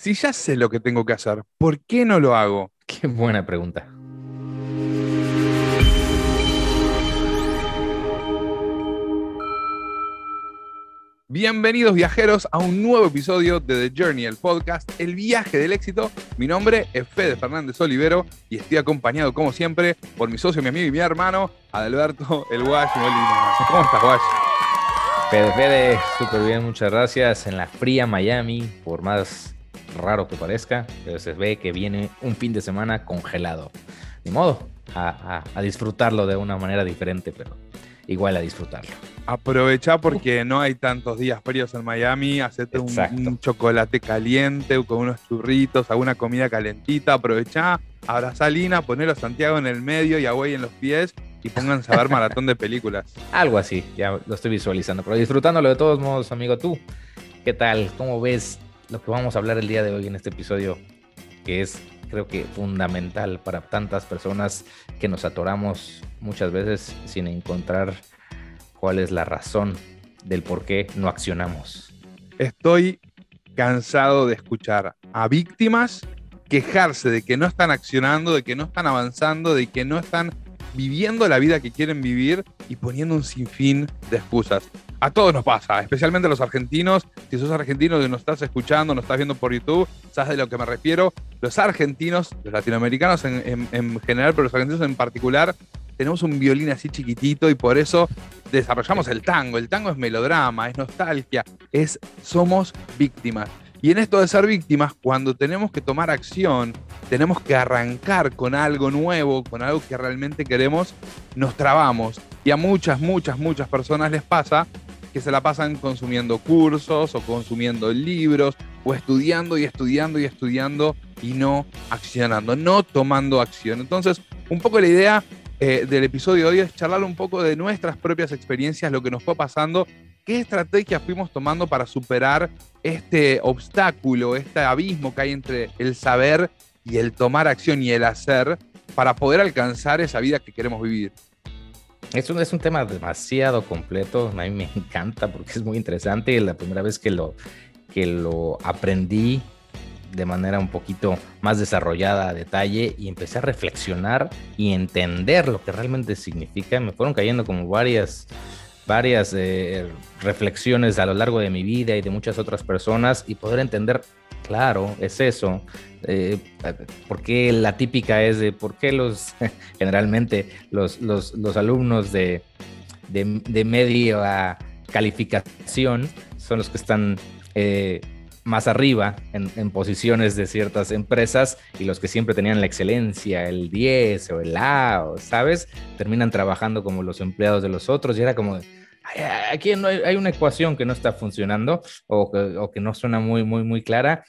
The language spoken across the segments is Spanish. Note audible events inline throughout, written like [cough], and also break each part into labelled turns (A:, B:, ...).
A: Si ya sé lo que tengo que hacer, ¿por qué no lo hago?
B: Qué buena pregunta.
A: Bienvenidos viajeros a un nuevo episodio de The Journey, el podcast, el viaje del éxito. Mi nombre es Fede Fernández Olivero y estoy acompañado como siempre por mi socio, mi amigo y mi hermano, Adalberto El Wash Molina. ¿Cómo estás, Wash?
B: Fede, Fede, súper bien, muchas gracias. En la fría Miami, por más raro que parezca, pero se ve que viene un fin de semana congelado. Ni modo, a, a disfrutarlo de una manera diferente, pero igual a disfrutarlo.
A: Aprovecha porque no hay tantos días fríos en Miami, hacete un, un, chocolate caliente con unos churritos, alguna comida calentita, aprovecha, abrazá a Lina, ponelo a Santiago en el medio y a Güey en los pies y pónganse a ver maratón de películas. [laughs]
B: Algo así, ya lo estoy visualizando, pero disfrutándolo de todos modos, amigo, tú, ¿qué tal? ¿Cómo ves lo que vamos a hablar el día de hoy en este episodio? Que es, creo que, fundamental para tantas personas que nos atoramos muchas veces sin encontrar cuál es la razón del por qué no accionamos.
A: Estoy cansado de escuchar a víctimas quejarse de que no están accionando, de que no están avanzando, de que no están viviendo la vida que quieren vivir y poniendo un sinfín de excusas. A todos nos pasa, especialmente a los argentinos. Si sos argentino y nos estás escuchando, nos estás viendo por YouTube, sabes de lo que me refiero. Los argentinos, los latinoamericanos en, en, en general, pero los argentinos en particular, tenemos un violín así chiquitito y por eso desarrollamos el tango. El tango es melodrama, es nostalgia, es somos víctimas. Y en esto de ser víctimas, cuando tenemos que tomar acción, tenemos que arrancar con algo nuevo, con algo que realmente queremos, nos trabamos. Y a muchas, muchas, muchas personas les pasa que se la pasan consumiendo cursos o consumiendo libros o estudiando y estudiando y estudiando y no accionando, no tomando acción. Entonces, un poco la idea eh, del episodio de hoy es charlar un poco de nuestras propias experiencias, lo que nos fue pasando, qué estrategias fuimos tomando para superar este obstáculo, este abismo que hay entre el saber y el tomar acción y el hacer para poder alcanzar esa vida que queremos vivir.
B: Es un, es un tema demasiado completo, a mí me encanta porque es muy interesante. La primera vez que lo, que lo aprendí de manera un poquito más desarrollada a detalle y empecé a reflexionar y entender lo que realmente significa. Me fueron cayendo como varias, varias eh, reflexiones a lo largo de mi vida y de muchas otras personas y poder entender, claro, es eso. Eh, porque la típica es de por qué los, [laughs] generalmente los, los, los alumnos de, de, de media calificación son los que están... Eh, más arriba en, posiciones de ciertas empresas y los que siempre tenían la excelencia, el 10 o el A, ¿sabes? Terminan trabajando como los empleados de los otros y era como, aquí no hay, una ecuación que no está funcionando o que, o que no suena muy, muy, muy clara.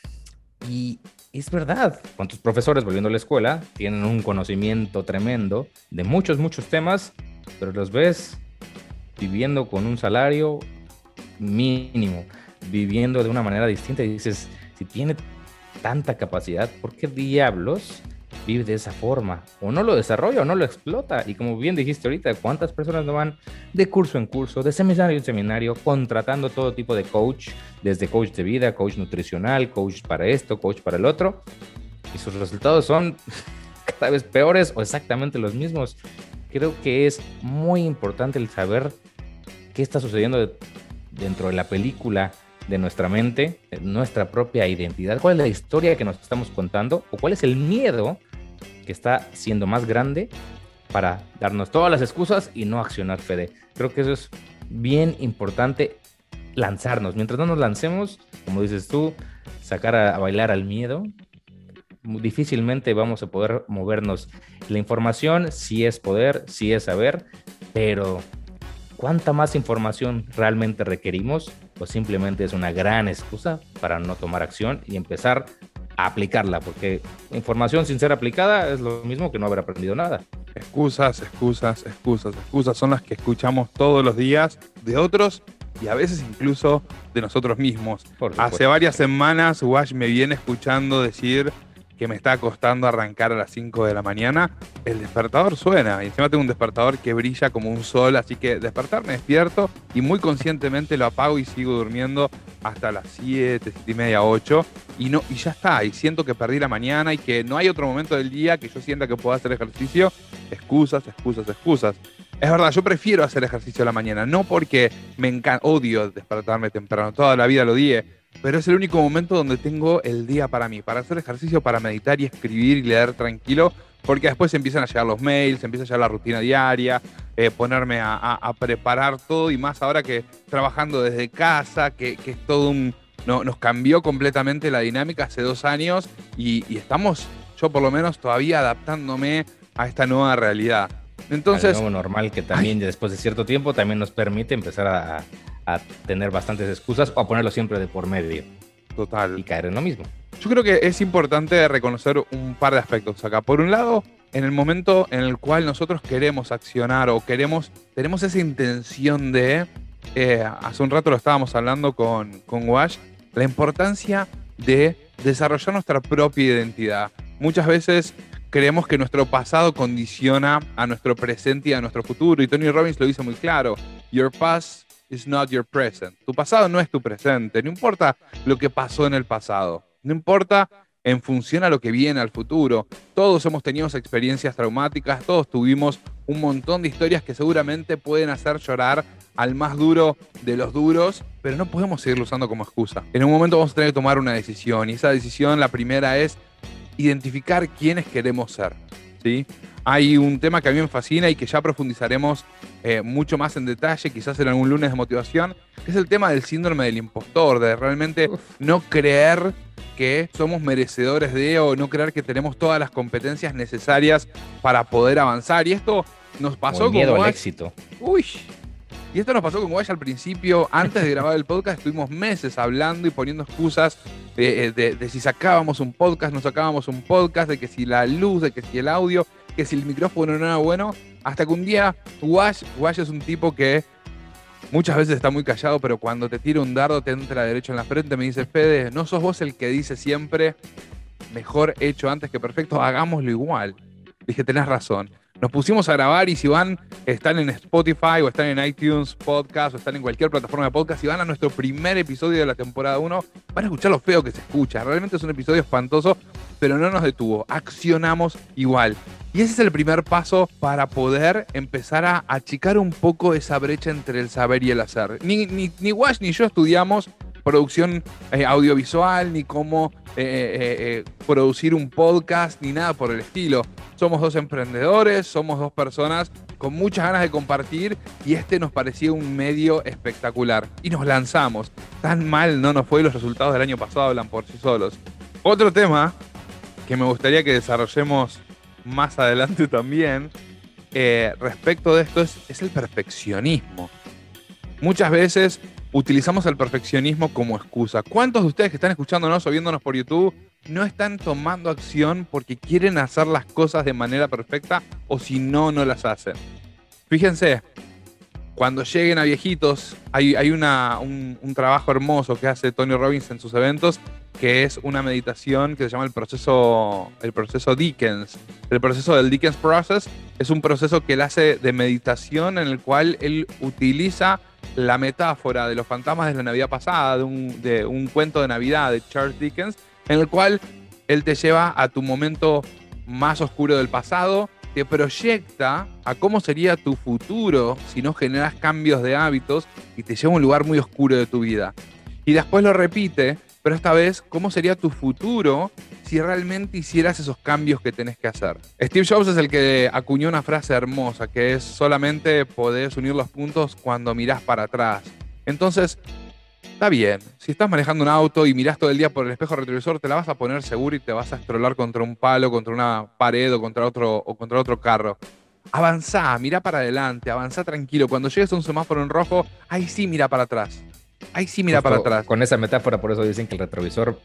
B: Y es verdad, cuántos profesores volviendo a la escuela tienen un conocimiento tremendo de muchos, muchos temas, pero los ves viviendo con un salario mínimo viviendo de una manera distinta y dices, si tiene tanta capacidad, ¿por qué diablos vive de esa forma? O no lo desarrolla o no lo explota. Y como bien dijiste ahorita, ¿cuántas personas no van de curso en curso, de seminario en seminario, contratando todo tipo de coach, desde coach de vida, coach nutricional, coach para esto, coach para el otro? Y sus resultados son [laughs] cada vez peores o exactamente los mismos. Creo que es muy importante el saber qué está sucediendo dentro de la película de nuestra mente, de nuestra propia identidad, cuál es la historia que nos estamos contando o cuál es el miedo que está siendo más grande para darnos todas las excusas y no accionar, Fede. Creo que eso es bien importante, lanzarnos. Mientras no nos lancemos, como dices tú, sacar a, a bailar al miedo, difícilmente vamos a poder movernos. La información sí es poder, sí es saber, pero ¿cuánta más información realmente requerimos? o simplemente es una gran excusa para no tomar acción y empezar a aplicarla, porque información sin ser aplicada es lo mismo que no haber aprendido nada.
A: Excusas, excusas, excusas, excusas son las que escuchamos todos los días de otros y a veces incluso de nosotros mismos. Hace varias semanas Wash me viene escuchando decir que me está costando arrancar a las 5 de la mañana, el despertador suena. Y encima tengo un despertador que brilla como un sol, así que despertarme despierto y muy conscientemente lo apago y sigo durmiendo hasta las 7, 7 y media, 8. Y, no, y ya está, y siento que perdí la mañana y que no hay otro momento del día que yo sienta que pueda hacer ejercicio. Excusas, excusas, excusas. Es verdad, yo prefiero hacer ejercicio a la mañana, no porque me encanta, odio despertarme temprano, toda la vida lo dije pero es el único momento donde tengo el día para mí, para hacer ejercicio, para meditar y escribir y leer tranquilo, porque después empiezan a llegar los mails, empieza a llegar la rutina diaria, eh, ponerme a, preparar todo y más ahora que trabajando desde casa, que, es todo un... No, nos cambió completamente la dinámica hace dos años y, estamos, yo por lo menos, todavía adaptándome a esta nueva realidad. Entonces...
B: Algo normal que también después de cierto tiempo también nos permite empezar a, a tener bastantes excusas o a ponerlo siempre de por medio.
A: Total.
B: Y caer en lo mismo.
A: Yo creo que es importante reconocer un par de aspectos acá. Por un lado, en el momento en el cual nosotros queremos accionar o queremos, tenemos esa intención de, eh, hace un rato lo estábamos hablando con, con Wash, la importancia de desarrollar nuestra propia identidad. Muchas veces creemos que nuestro pasado condiciona a nuestro presente y a nuestro futuro. Y Tony Robbins lo dice muy claro. Your past is not your present. Tu pasado no es tu presente. No importa lo que pasó en el pasado. No importa en función a lo que viene al futuro. Todos hemos tenido experiencias traumáticas, todos tuvimos un montón de historias que seguramente pueden hacer llorar al más duro de los duros, pero no podemos seguirlo usando como excusa. En un momento vamos a tener que tomar una decisión y esa decisión, la primera es identificar quiénes queremos ser. ¿sí? Hay un tema que a mí me fascina y que ya profundizaremos eh, mucho más en detalle, quizás en algún lunes de motivación, que es el tema del síndrome del impostor, de realmente no creer que somos merecedores de o no creer que tenemos todas las competencias necesarias para poder avanzar. Y esto nos pasó con
B: miedo al éxito.
A: Uy. Y esto nos pasó con Guay al principio, antes de grabar el podcast, estuvimos meses hablando y poniendo excusas de, de, si sacábamos un podcast, no sacábamos un podcast, de que si la luz, de que si el audio que si el micrófono no era bueno, hasta que un día Wash, Wash es un tipo que muchas veces está muy callado, pero cuando te tira un dardo te entra derecho en la frente, me dice, Fede, no sos vos el que dice siempre, mejor hecho antes que perfecto, hagámoslo igual. Dije, tenés razón. Nos pusimos a grabar y si van, están en Spotify o están en iTunes Podcast o están en cualquier plataforma de podcast y van a nuestro primer episodio de la temporada 1, van a escuchar lo feo que se escucha. Realmente es un episodio espantoso, pero no nos detuvo. Accionamos igual. Y ese es el primer paso para poder empezar a achicar un poco esa brecha entre el saber y el hacer. Ni, ni, ni Wash ni yo estudiamos producción eh, audiovisual, ni cómo eh, eh, producir un podcast, ni nada por el estilo. Somos dos emprendedores, somos dos personas con muchas ganas de compartir y este nos parecía un medio espectacular. Y nos lanzamos. Tan mal no nos fue, los resultados del año pasado hablan por sí solos. Otro tema que me gustaría que desarrollemos más adelante también respecto de esto es, es el perfeccionismo. Muchas veces utilizamos el perfeccionismo como excusa. ¿Cuántos de ustedes que están escuchándonos o viéndonos por YouTube no están tomando acción porque quieren hacer las cosas de manera perfecta o si no, no las hacen? Fíjense, cuando lleguen a viejitos, hay, un, trabajo hermoso que hace Tony Robbins en sus eventos, que es una meditación que se llama el proceso, el proceso Dickens. El proceso del Dickens Process es un proceso que él hace de meditación en el cual él utiliza la metáfora de los fantasmas de la Navidad pasada, de un, de un cuento de Navidad de Charles Dickens, en el cual él te lleva a tu momento más oscuro del pasado, te proyecta a cómo sería tu futuro si no generas cambios de hábitos y te lleva a un lugar muy oscuro de tu vida. Y después lo repite, pero esta vez, ¿cómo sería tu futuro si realmente hicieras esos cambios que tenés que hacer. Steve Jobs es el que acuñó una frase hermosa, que es solamente podés unir los puntos cuando mirás para atrás. Entonces, está bien, si estás manejando un auto y mirás todo el día por el espejo retrovisor, te la vas a poner seguro y te vas a estrolar contra un palo, contra una pared o contra otro, o contra otro carro. Avanzá, mira para adelante, avanzá tranquilo. Cuando llegues a un semáforo en rojo, ahí sí mira para atrás. Ahí sí mira para atrás.
B: Con esa metáfora, por eso dicen que el retrovisor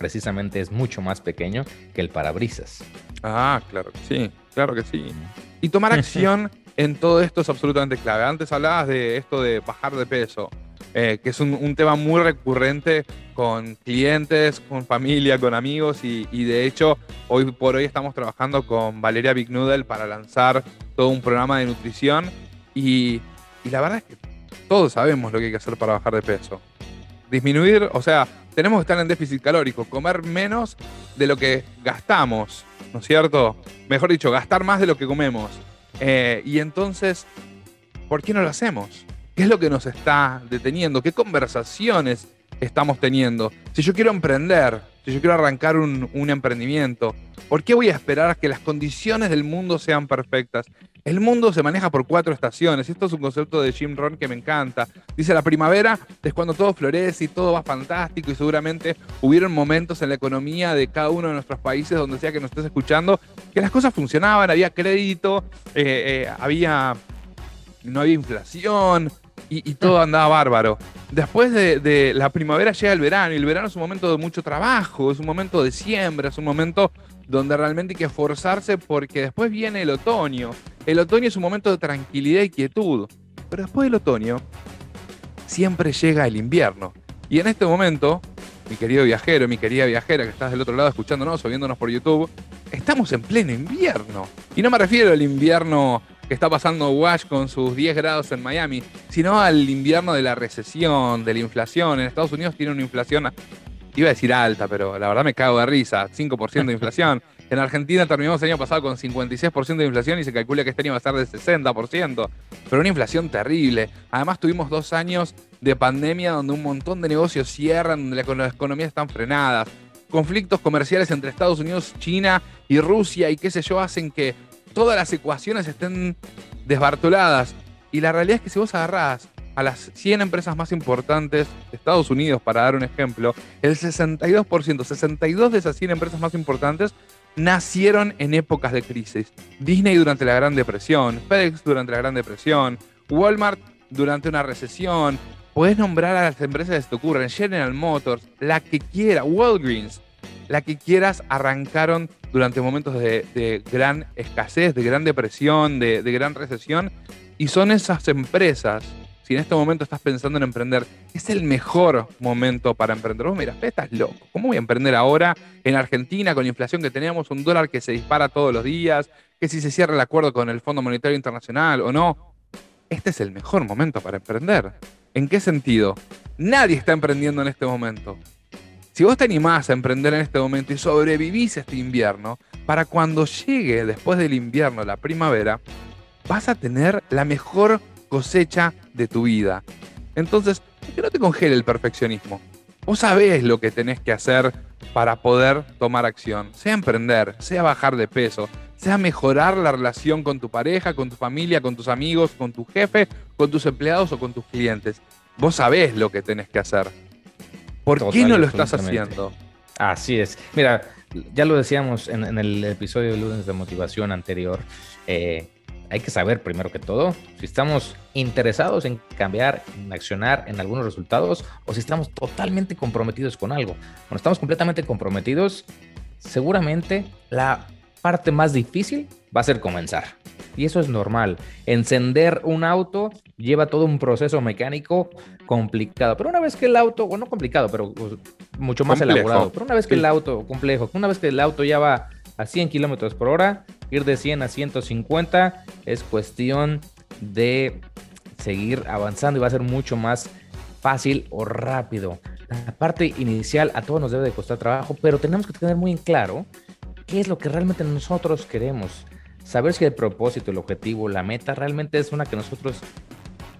B: precisamente es mucho más pequeño que el parabrisas.
A: Ah, claro que sí, claro que sí. Y tomar [laughs] acción en todo esto es absolutamente clave. Antes hablabas de esto de bajar de peso. eh, que es un, tema muy recurrente con clientes, con familia, con amigos y, de hecho hoy por hoy estamos trabajando con Valeria Big Noodle para lanzar todo un programa de nutrición y, y la verdad es que todos sabemos lo que hay que hacer para bajar de peso. Disminuir, o sea, tenemos que estar en déficit calórico, comer menos de lo que gastamos, ¿no es cierto? Mejor dicho, gastar más de lo que comemos. Eh, y entonces, ¿por qué no lo hacemos? ¿Qué es lo que nos está deteniendo? ¿Qué conversaciones estamos teniendo? Si yo quiero emprender, si yo quiero arrancar un, emprendimiento, ¿por qué voy a esperar a que las condiciones del mundo sean perfectas? El mundo se maneja por cuatro estaciones. Esto es un concepto de Jim Rohn que me encanta. Dice, la primavera es cuando todo florece y todo va fantástico y seguramente hubieron momentos en la economía de cada uno de nuestros países, donde sea que nos estés escuchando, que las cosas funcionaban, había crédito, eh, eh, había, no había inflación y, todo andaba bárbaro. Después de, de la primavera llega el verano y el verano es un momento de mucho trabajo, es un momento de siembra, es un momento donde realmente hay que esforzarse porque después viene el otoño. El otoño es un momento de tranquilidad y quietud, pero después del otoño siempre llega el invierno. Y en este momento, mi querido viajero, mi querida viajera que estás del otro lado escuchándonos o viéndonos por YouTube, estamos en pleno invierno. Y no me refiero al invierno que está pasando Wash con sus 10 grados en Miami, sino al invierno de la recesión, de la inflación. En Estados Unidos tiene una inflación iba a decir alta, pero la verdad me cago de risa, 5% de inflación. En Argentina terminamos el año pasado con 56% de inflación y se calcula que este año va a ser de 60%, pero una inflación terrible. Además tuvimos dos años de pandemia donde un montón de negocios cierran, donde las economías están frenadas. Conflictos comerciales entre Estados Unidos, China y Rusia y qué sé yo hacen que todas las ecuaciones estén desbartoladas. Y la realidad es que si vos agarrás a las 100 empresas más importantes de Estados Unidos, para dar un ejemplo, el 62%, 62 de esas 100 empresas más importantes nacieron en épocas de crisis. Disney durante la Gran Depresión, FedEx durante la Gran Depresión, Walmart durante una recesión. Puedes nombrar a las empresas que te ocurren, General Motors, la que quiera, Walgreens, la que quieras, arrancaron durante momentos de, gran escasez, de gran depresión, de, gran recesión. Y son esas empresas si en este momento estás pensando en emprender, es el mejor momento para emprender. Vos mira, estás loco. ¿Cómo voy a emprender ahora en Argentina con la inflación que tenemos, un dólar que se dispara todos los días, que si se cierra el acuerdo con el Fondo Monetario Internacional o no? Este es el mejor momento para emprender. ¿En qué sentido? Nadie está emprendiendo en este momento. Si vos te animás a emprender en este momento y sobrevivís este invierno, para cuando llegue después del invierno la primavera, vas a tener la mejor cosecha de tu vida. Entonces, que no te congele el perfeccionismo. Vos sabés lo que tenés que hacer para poder tomar acción, sea emprender, sea bajar de peso, sea mejorar la relación con tu pareja, con tu familia, con tus amigos, con tu jefe, con tus empleados o con tus clientes. Vos sabés lo que tenés que hacer. ¿Por qué no lo estás haciendo?
B: Así es. Mira, ya lo decíamos en, el episodio de lunes de motivación anterior. Eh, hay que saber primero que todo si estamos interesados en cambiar, en accionar en algunos resultados o si estamos totalmente comprometidos con algo. Cuando estamos completamente comprometidos, seguramente la parte más difícil va a ser comenzar. Y eso es normal. Encender un auto lleva todo un proceso mecánico complicado. Pero una vez que el auto, bueno, no complicado, pero pues, mucho más elaborado. Pero una vez que el auto, complejo, una vez que el auto ya va a 100 kilómetros por hora, ir de 100 a 150 es cuestión de seguir avanzando y va a ser mucho más fácil o rápido. La parte inicial a todos nos debe de costar trabajo, pero tenemos que tener muy en claro qué es lo que realmente nosotros queremos. Saber si el propósito, el objetivo, la meta realmente es una que nosotros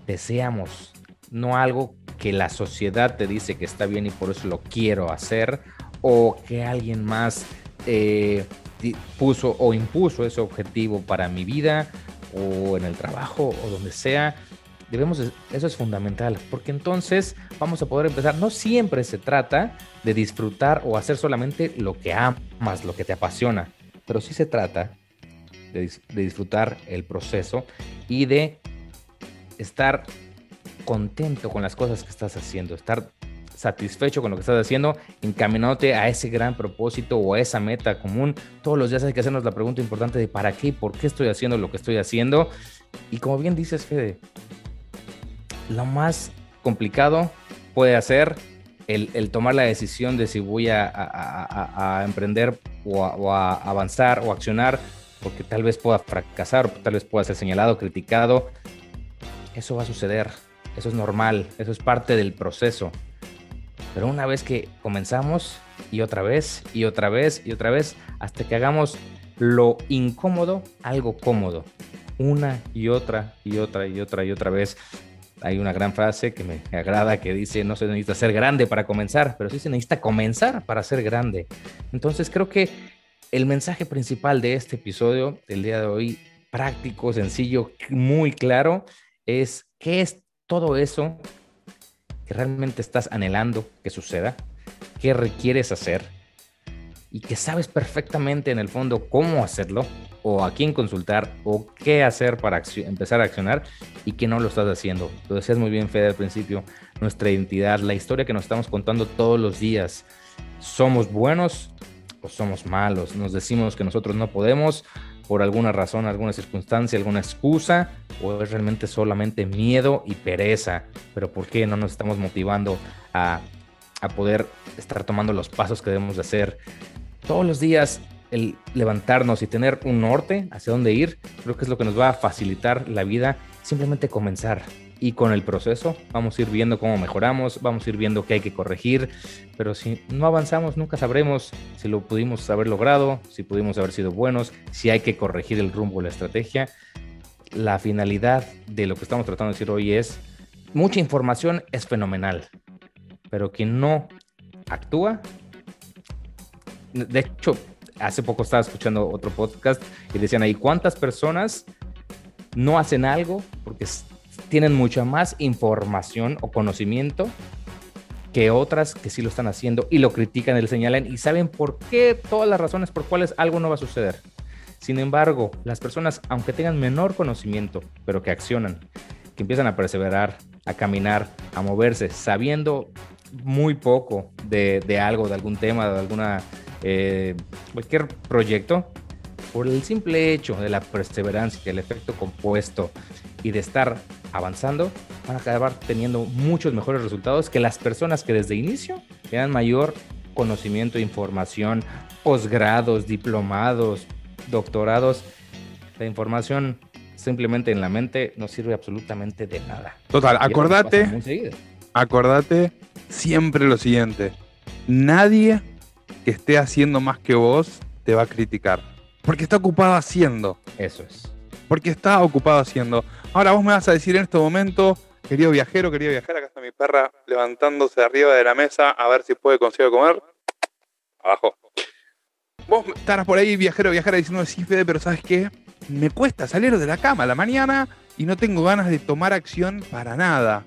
B: deseamos, no algo que la sociedad te dice que está bien y por eso lo quiero hacer, o que alguien más eh, puso o impuso ese objetivo para mi vida o en el trabajo o donde sea, debemos, eso es fundamental, porque entonces vamos a poder empezar. No siempre se trata de disfrutar o hacer solamente lo que amas, lo que te apasiona, pero sí se trata de, disfrutar el proceso y de estar contento con las cosas que estás haciendo, estar satisfecho con lo que estás haciendo, encaminándote a ese gran propósito o a esa meta común. Todos los días hay que hacernos la pregunta importante de para qué y por qué estoy haciendo lo que estoy haciendo. Y como bien dices, Fede, lo más complicado puede ser el, tomar la decisión de si voy a, emprender o, a, avanzar o accionar, porque tal vez pueda fracasar, tal vez pueda ser señalado, criticado. Eso va a suceder, eso es normal, eso es parte del proceso. Pero una vez que comenzamos, y otra vez, y otra vez, y otra vez, hasta que hagamos lo incómodo algo cómodo. Una y otra y otra y otra y otra vez hay una gran frase que me agrada que dice, no se necesita ser grande para comenzar, pero sí se necesita comenzar para ser grande. Entonces creo que el mensaje principal de este episodio, del día de hoy, práctico, sencillo, muy claro, es qué es todo eso que realmente estás anhelando que suceda, qué requieres hacer y que sabes perfectamente en el fondo cómo hacerlo o a quién consultar o qué hacer para empezar a accionar y que no lo estás haciendo. Lo decías muy bien, Fede, al principio, nuestra identidad, la historia que nos estamos contando todos los días. ¿Somos buenos o somos malos? Nos decimos que nosotros no podemos por alguna razón, alguna circunstancia, alguna excusa, o es realmente solamente miedo y pereza. Pero ¿por qué no nos estamos motivando a, a poder estar tomando los pasos que debemos de hacer? Todos los días el levantarnos y tener un norte hacia dónde ir, creo que es lo que nos va a facilitar la vida, simplemente comenzar. Y con el proceso vamos a ir viendo cómo mejoramos, vamos a ir viendo qué hay que corregir, pero si no avanzamos nunca sabremos si lo pudimos haber logrado, si pudimos haber sido buenos, si hay que corregir el rumbo, la estrategia. La finalidad de lo que estamos tratando de decir hoy es, mucha información es fenomenal, pero quien no actúa, de hecho, hace poco estaba escuchando otro podcast y decían ahí cuántas personas no hacen algo porque tienen mucha más información o conocimiento que otras que sí lo están haciendo y lo critican y lo señalan y saben por qué, todas las razones por cuales algo no va a suceder. Sin embargo, las personas, aunque tengan menor conocimiento, pero que accionan, que empiezan a perseverar, a caminar, a moverse, sabiendo muy poco de, de algo, de algún tema, de alguna eh, cualquier proyecto, por el simple hecho de la perseverancia, el efecto compuesto y de estar avanzando, van a acabar teniendo muchos mejores resultados que las personas que desde inicio tengan mayor conocimiento, información, posgrados, diplomados, doctorados. La información simplemente en la mente no sirve absolutamente de nada.
A: Total, acordate, acordate siempre lo siguiente. Nadie que esté haciendo más que vos te va a criticar. Porque está ocupado haciendo.
B: Eso es.
A: Porque está ocupado haciendo. Ahora vos me vas a decir en este momento, querido viajero, querido viajero, acá está mi perra levantándose arriba de la mesa a ver si puede conseguir comer. Abajo. Vos estarás por ahí, viajero, viajera, diciendo, sí, Fede, pero ¿sabes qué? Me cuesta salir de la cama a la mañana y no tengo ganas de tomar acción para nada.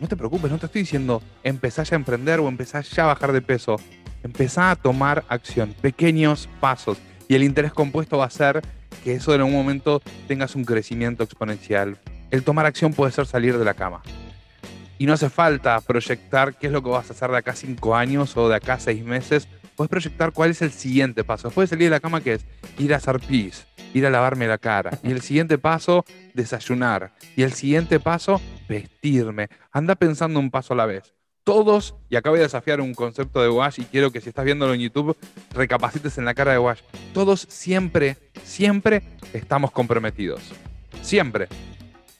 A: No te preocupes, no te estoy diciendo empezar ya a emprender o empezar ya a bajar de peso empezá a tomar acción, pequeños pasos. Y el interés compuesto va a ser que eso en algún momento tengas un crecimiento exponencial. El tomar acción puede ser salir de la cama. Y no hace falta proyectar qué es lo que vas a hacer de acá cinco años o de acá seis meses. Puedes proyectar cuál es el siguiente paso. Después de salir de la cama, que es ir a hacer pis, ir a lavarme la cara. Y el siguiente paso, desayunar. Y el siguiente paso, vestirme. Anda pensando un paso a la vez todos, y acabo de desafiar un concepto de Wash y quiero que si estás viéndolo en YouTube, recapacites en la cara de Wash. Todos siempre, siempre estamos comprometidos. Siempre.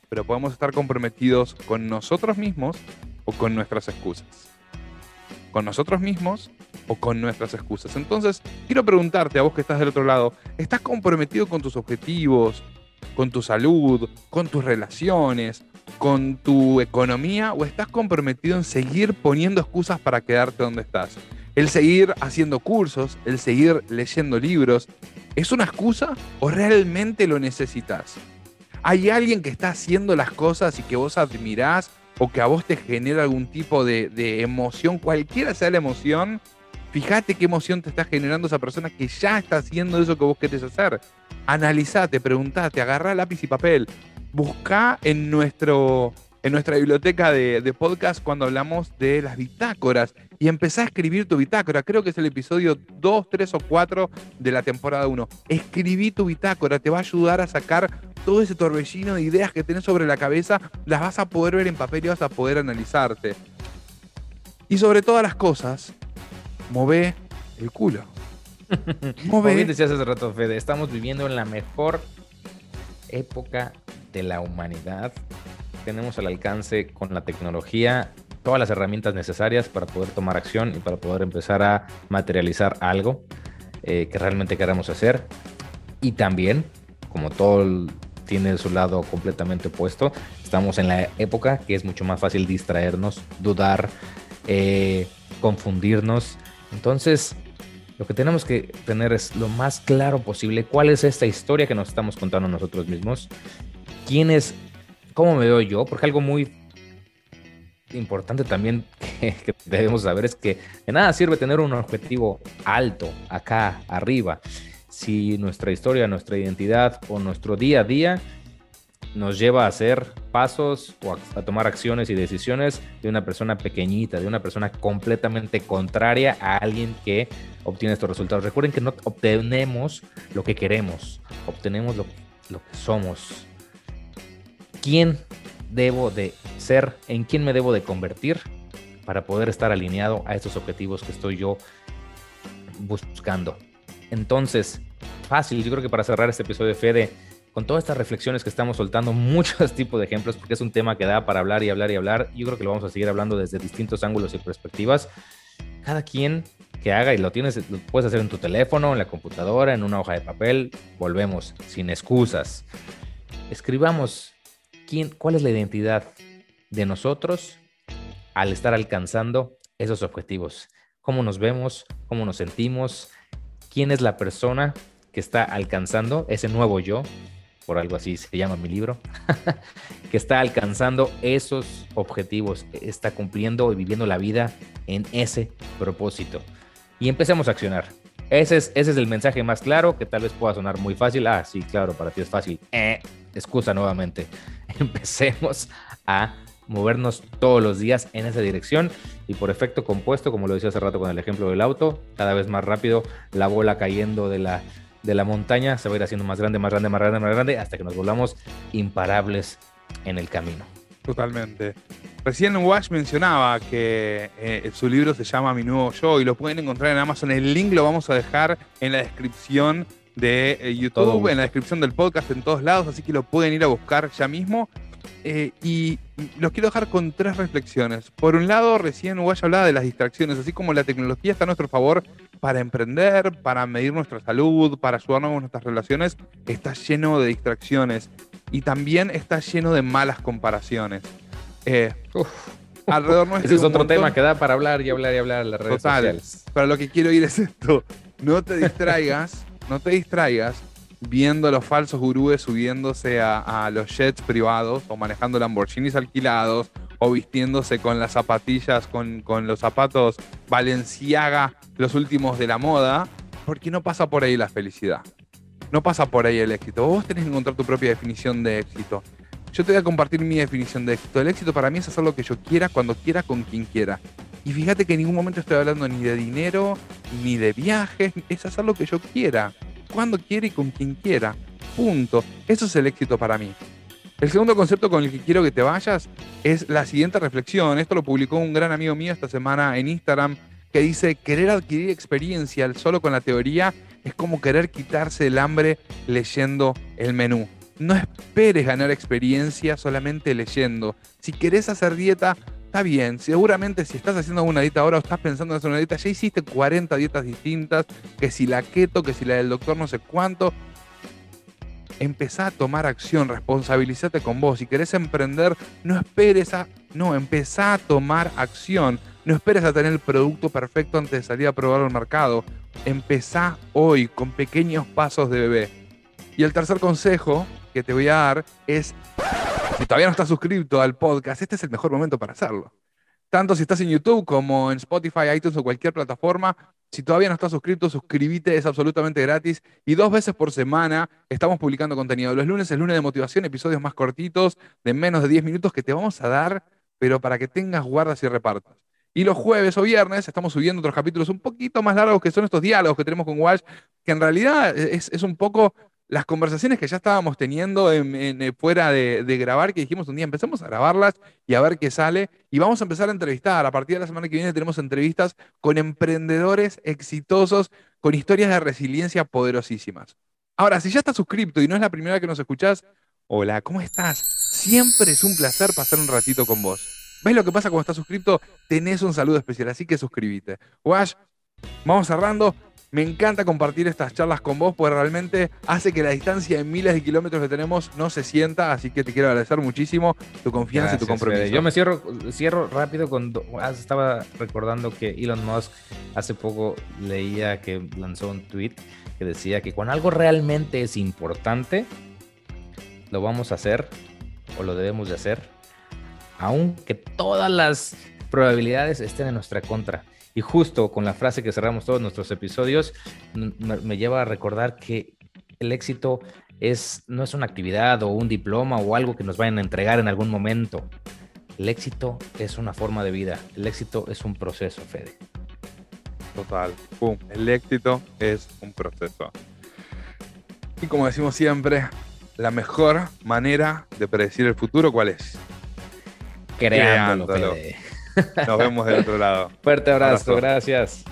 A: Pero podemos estar comprometidos con nosotros mismos o con nuestras excusas. Con nosotros mismos o con nuestras excusas. Entonces, quiero preguntarte a vos que estás del otro lado, ¿estás comprometido con tus objetivos, con tu salud, con tus relaciones, con tu economía o estás comprometido en seguir poniendo excusas para quedarte donde estás? El seguir haciendo cursos, el seguir leyendo libros, ¿es una excusa o realmente lo necesitas? ¿Hay alguien que está haciendo las cosas y que vos admirás o que a vos te genera algún tipo de, emoción, cualquiera sea la emoción? Fíjate qué emoción te está generando esa persona que ya está haciendo eso que vos querés hacer. Analizate, preguntate, agarrá lápiz y papel busca en, nuestro, en nuestra biblioteca de, podcast cuando hablamos de las bitácoras y empezá a escribir tu bitácora. Creo que es el episodio 2, 3 o 4 de la temporada 1. Escribí tu bitácora, te va a ayudar a sacar todo ese torbellino de ideas que tenés sobre la cabeza, las vas a poder ver en papel y vas a poder analizarte. Y sobre todas las cosas, move el culo. [laughs]
B: Como bien decías hace rato, Fede, estamos viviendo en la mejor época de la humanidad. Tenemos al alcance con la tecnología todas las herramientas necesarias para poder tomar acción y para poder empezar a materializar algo eh, que realmente queramos hacer. Y también, como todo tiene su lado completamente opuesto, estamos en la época que es mucho más fácil distraernos, dudar, eh, confundirnos. Entonces, lo que tenemos que tener es lo más claro posible cuál es esta historia que nos estamos contando nosotros mismos, quién es, cómo me veo yo, porque algo muy importante también [laughs] que, debemos saber es que de nada sirve tener un objetivo alto acá arriba si nuestra historia, nuestra identidad o nuestro día a día nos lleva a hacer pasos o a, tomar acciones y decisiones de una persona pequeñita, de una persona completamente contraria a alguien que obtiene estos resultados. Recuerden que no obtenemos lo que queremos, obtenemos lo, lo que somos. ¿Quién debo de ser? ¿En quién me debo de convertir para poder estar alineado a estos objetivos que estoy yo buscando? Entonces, fácil, yo creo que para cerrar este episodio de Fede, con todas estas reflexiones que estamos soltando, [laughs] muchos tipos de ejemplos, porque es un tema que da para hablar y hablar y hablar. Yo creo que lo vamos a seguir hablando desde distintos ángulos y perspectivas. Cada quien que haga y lo tienes, lo puedes hacer en tu teléfono, en la computadora, en una hoja de papel. Volvemos, sin excusas. Escribamos quién, cuál es la identidad de nosotros al estar alcanzando esos objetivos. Cómo nos vemos, cómo nos sentimos, quién es la persona que está alcanzando ese nuevo yo por algo así se llama mi libro, [laughs] que está alcanzando esos objetivos, está cumpliendo y viviendo la vida en ese propósito. Y empecemos a accionar. Ese es, ese es el mensaje más claro, que tal vez pueda sonar muy fácil. Ah, sí, claro, para ti es fácil. Eh, excusa nuevamente. [laughs] Empecemos a movernos todos los días en esa dirección y por efecto compuesto, como lo decía hace rato con el ejemplo del auto, cada vez más rápido la bola cayendo de la de la montaña se va a ir haciendo más grande, más grande, más grande, más grande, hasta que nos volvamos imparables en el camino.
A: Totalmente. Recién Wash mencionaba que eh, su libro se llama Mi Nuevo Yo y lo pueden encontrar en Amazon. El link lo vamos a dejar en la descripción de eh, YouTube, en la descripción del podcast, en todos lados, así que lo pueden ir a buscar ya mismo. Eh, y los quiero dejar con tres reflexiones. Por un lado, recién Uguay hablaba de las distracciones, así como la tecnología está a nuestro favor para emprender, para medir nuestra salud, para ayudarnos con nuestras relaciones, está lleno de distracciones y también está lleno de malas comparaciones.
B: Eh, alrededor nuestro. Ese es otro tema que da para hablar y hablar y hablar en las redes sociales.
A: Pero lo que quiero ir es esto: no te [laughs] distraigas, no te distraigas viendo a los falsos gurúes subiéndose a, los jets privados o manejando Lamborghinis alquilados o vistiéndose con las zapatillas, con, con los zapatos Valenciaga, los últimos de la moda, porque no pasa por ahí la felicidad. No pasa por ahí el éxito. Vos tenés que encontrar tu propia definición de éxito. Yo te voy a compartir mi definición de éxito. El éxito para mí es hacer lo que yo quiera, cuando quiera, con quien quiera. Y fíjate que en ningún momento estoy hablando ni de dinero, ni de viajes, [laughs] es hacer lo que yo quiera cuando quiere y con quien quiera. Punto. Eso es el éxito para mí. El segundo concepto con el que quiero que te vayas es la siguiente reflexión. Esto lo publicó un gran amigo mío esta semana en Instagram que dice, querer adquirir experiencia solo con la teoría es como querer quitarse el hambre leyendo el menú. No esperes ganar experiencia solamente leyendo. Si querés hacer dieta, está bien, seguramente si estás haciendo una dieta ahora o estás pensando en hacer una dieta, ya hiciste 40 dietas distintas, que si la keto, que si la del doctor no sé cuánto. Empezá a tomar acción, responsabilízate con vos. Si querés emprender, no esperes a. No, empezá a tomar acción. No esperes a tener el producto perfecto antes de salir a probarlo al mercado. Empezá hoy con pequeños pasos de bebé. Y el tercer consejo que te voy a dar es si todavía no estás suscrito al podcast, este es el mejor momento para hacerlo. Tanto si estás en YouTube como en Spotify, iTunes o cualquier plataforma, si todavía no estás suscrito, suscríbete, es absolutamente gratis. Y dos veces por semana estamos publicando contenido. Los lunes, el lunes de motivación, episodios más cortitos, de menos de 10 minutos, que te vamos a dar, pero para que tengas guardas y repartas. Y los jueves o viernes estamos subiendo otros capítulos un poquito más largos, que son estos diálogos que tenemos con Wash, que en realidad es, es un poco las conversaciones que ya estábamos teniendo en, eh, fuera de, grabar, que dijimos un día, empezamos a grabarlas y a ver qué sale. Y vamos a empezar a entrevistar. A partir de la semana que viene tenemos entrevistas con emprendedores exitosos, con historias de resiliencia poderosísimas. Ahora, si ya estás suscrito y no es la primera que nos escuchás, hola, ¿cómo estás? Siempre es un placer pasar un ratito con vos. ¿Ves lo que pasa cuando estás suscrito? Tenés un saludo especial, así que suscríbete. Wash, vamos cerrando. Me encanta compartir estas charlas con vos porque realmente hace que la distancia de miles de kilómetros que tenemos no se sienta, así que te quiero agradecer muchísimo tu confianza y tu compromiso.
B: Yo me cierro, cierro rápido con... Ah, estaba recordando que Elon Musk hace poco leía que lanzó un tweet que decía que cuando algo realmente es importante, lo vamos a hacer o lo debemos de hacer, aunque todas las probabilidades estén en nuestra contra. Y justo con la frase que cerramos todos nuestros episodios, me, lleva a recordar que el éxito es, no es una actividad o un diploma o algo que nos vayan a entregar en algún momento. El éxito es una forma de vida. El éxito es un proceso, Fede.
A: Total. El éxito es un proceso. Y como decimos siempre, la mejor manera de predecir el futuro, ¿cuál es?
B: Creándolo.
A: Nos vemos del otro lado.
B: Fuerte abrazo, gracias.